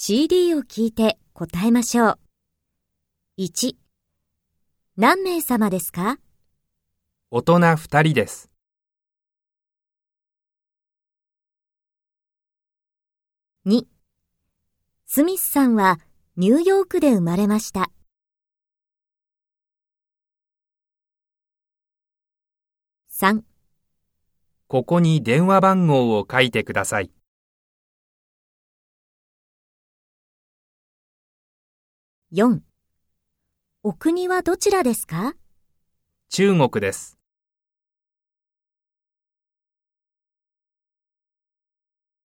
CD を聞いて答えましょう。1、何名様ですか？大人二人です。?2、スミスさんはニューヨークで生まれました。3、ここに電話番号を書いてください。4、お国はどちらですか？中国です。